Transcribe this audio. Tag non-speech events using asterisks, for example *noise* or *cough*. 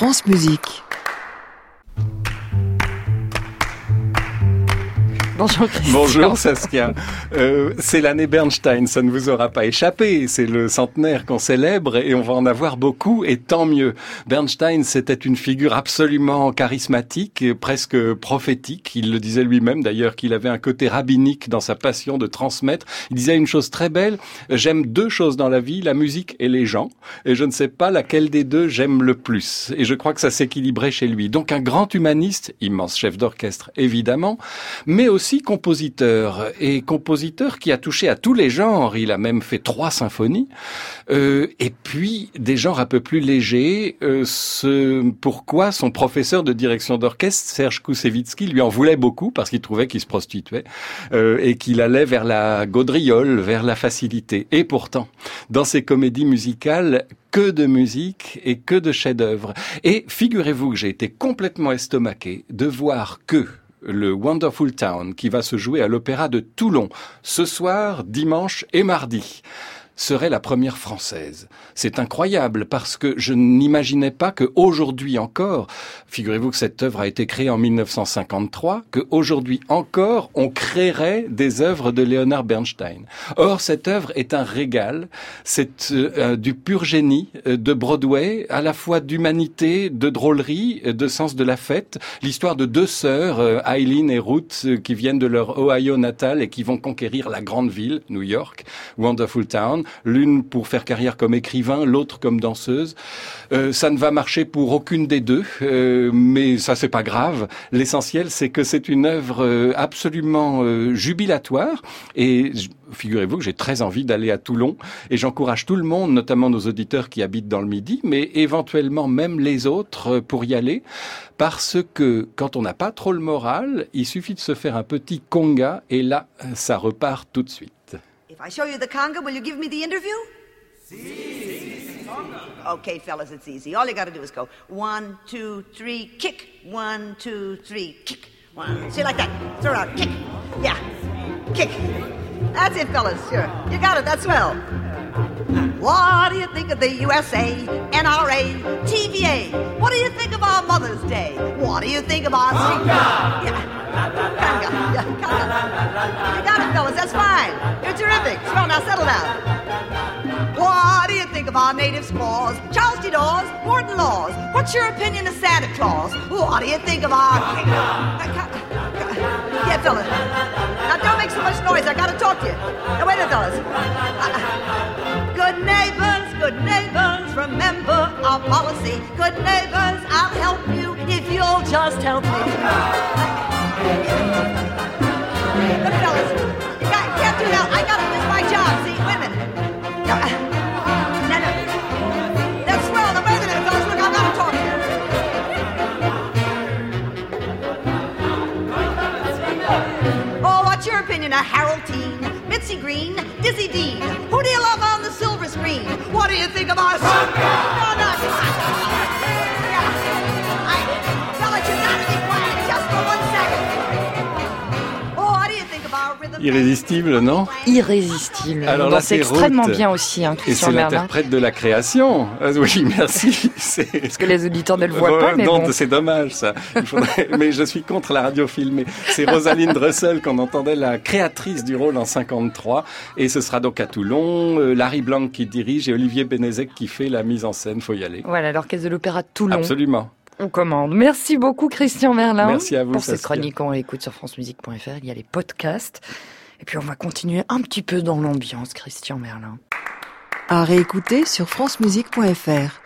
France Musique. Bonjour Christian. Bonjour Saskia. Euh, c'est l'année Bernstein, ça ne vous aura pas échappé. C'est le centenaire qu'on célèbre et on va en avoir beaucoup et tant mieux. Bernstein, c'était une figure absolument charismatique et presque prophétique. Il le disait lui-même d'ailleurs qu'il avait un côté rabbinique dans sa passion de transmettre. Il disait une chose très belle, j'aime deux choses dans la vie, la musique et les gens. Et je ne sais pas laquelle des deux j'aime le plus. Et je crois que ça s'équilibrait chez lui. Donc un grand humaniste, immense chef d'orchestre évidemment, mais aussi compositeur et compositeur qui a touché à tous les genres. Il a même fait trois symphonies. Euh, et puis des genres un peu plus légers. Euh, ce pourquoi son professeur de direction d'orchestre Serge Koussevitzky lui en voulait beaucoup parce qu'il trouvait qu'il se prostituait euh, et qu'il allait vers la gaudriole, vers la facilité. Et pourtant, dans ses comédies musicales, que de musique et que de chefs-d'œuvre. Et figurez-vous que j'ai été complètement estomaqué de voir que le Wonderful Town qui va se jouer à l'Opéra de Toulon ce soir, dimanche et mardi serait la première française. C'est incroyable parce que je n'imaginais pas que aujourd'hui encore, figurez-vous que cette œuvre a été créée en 1953, que aujourd'hui encore on créerait des œuvres de Leonard Bernstein. Or cette œuvre est un régal, c'est euh, du pur génie euh, de Broadway, à la fois d'humanité, de drôlerie, de sens de la fête, l'histoire de deux sœurs, euh, Eileen et Ruth, qui viennent de leur Ohio natal et qui vont conquérir la grande ville, New York, Wonderful Town l'une pour faire carrière comme écrivain, l'autre comme danseuse. Euh, ça ne va marcher pour aucune des deux, euh, mais ça c'est pas grave. L'essentiel c'est que c'est une œuvre euh, absolument jubilatoire et figurez-vous que j'ai très envie d'aller à Toulon et j'encourage tout le monde, notamment nos auditeurs qui habitent dans le Midi, mais éventuellement même les autres pour y aller parce que quand on n'a pas trop le moral, il suffit de se faire un petit conga et là ça repart tout de suite. If I show you the conga, will you give me the interview? Okay, fellas, it's easy. All you gotta do is go one, two, three, kick. One, two, three, kick. One. See, like that. Throw it out. Kick. Yeah. Kick. That's it, fellas. Sure. You got it. That's swell. What do you think of the USA, NRA, TVA? What do you think of our Mother's Day? What do you think of our... Conga! Yeah. Conga. Yeah, conga. You got it, fellas. That's fine. You're terrific. Swell, now settle down. What do you think of our native squaws? D. Dawes, Gordon Laws. What's your opinion of Santa Claus? What do you think of our... Yeah, fellas. Now, don't make so much noise. I gotta talk to you. Now, wait a minute, fellas. Good neighbors, good neighbors, remember our policy. Good neighbors, I'll help you if you'll just help me. Opinion of Harold Teen, Mitzi Green, Dizzy Dean? Who do you love on the silver screen? What do you think of our... Irrésistible, non Irrésistible. Alors c'est extrêmement bien aussi, hein, Et c'est l'interprète de la création. Ah, oui, *laughs* merci. Parce que les auditeurs ne le voient pas. Mais non, c'est dommage ça. *laughs* mais je suis contre la radio filmée. C'est Rosalind Russell qu'on entendait la créatrice du rôle en 53. Et ce sera donc à Toulon. Euh, Larry Blanc qui dirige et Olivier Benezek qui fait la mise en scène. Faut y aller. Voilà, l'orchestre de l'Opéra de Toulon. Absolument on commande. Merci beaucoup Christian Merlin. Merci à vous. Pour cette chronique, on l'écoute sur francemusique.fr. Il y a les podcasts. Et puis on va continuer un petit peu dans l'ambiance, Christian Merlin. À réécouter sur francemusique.fr.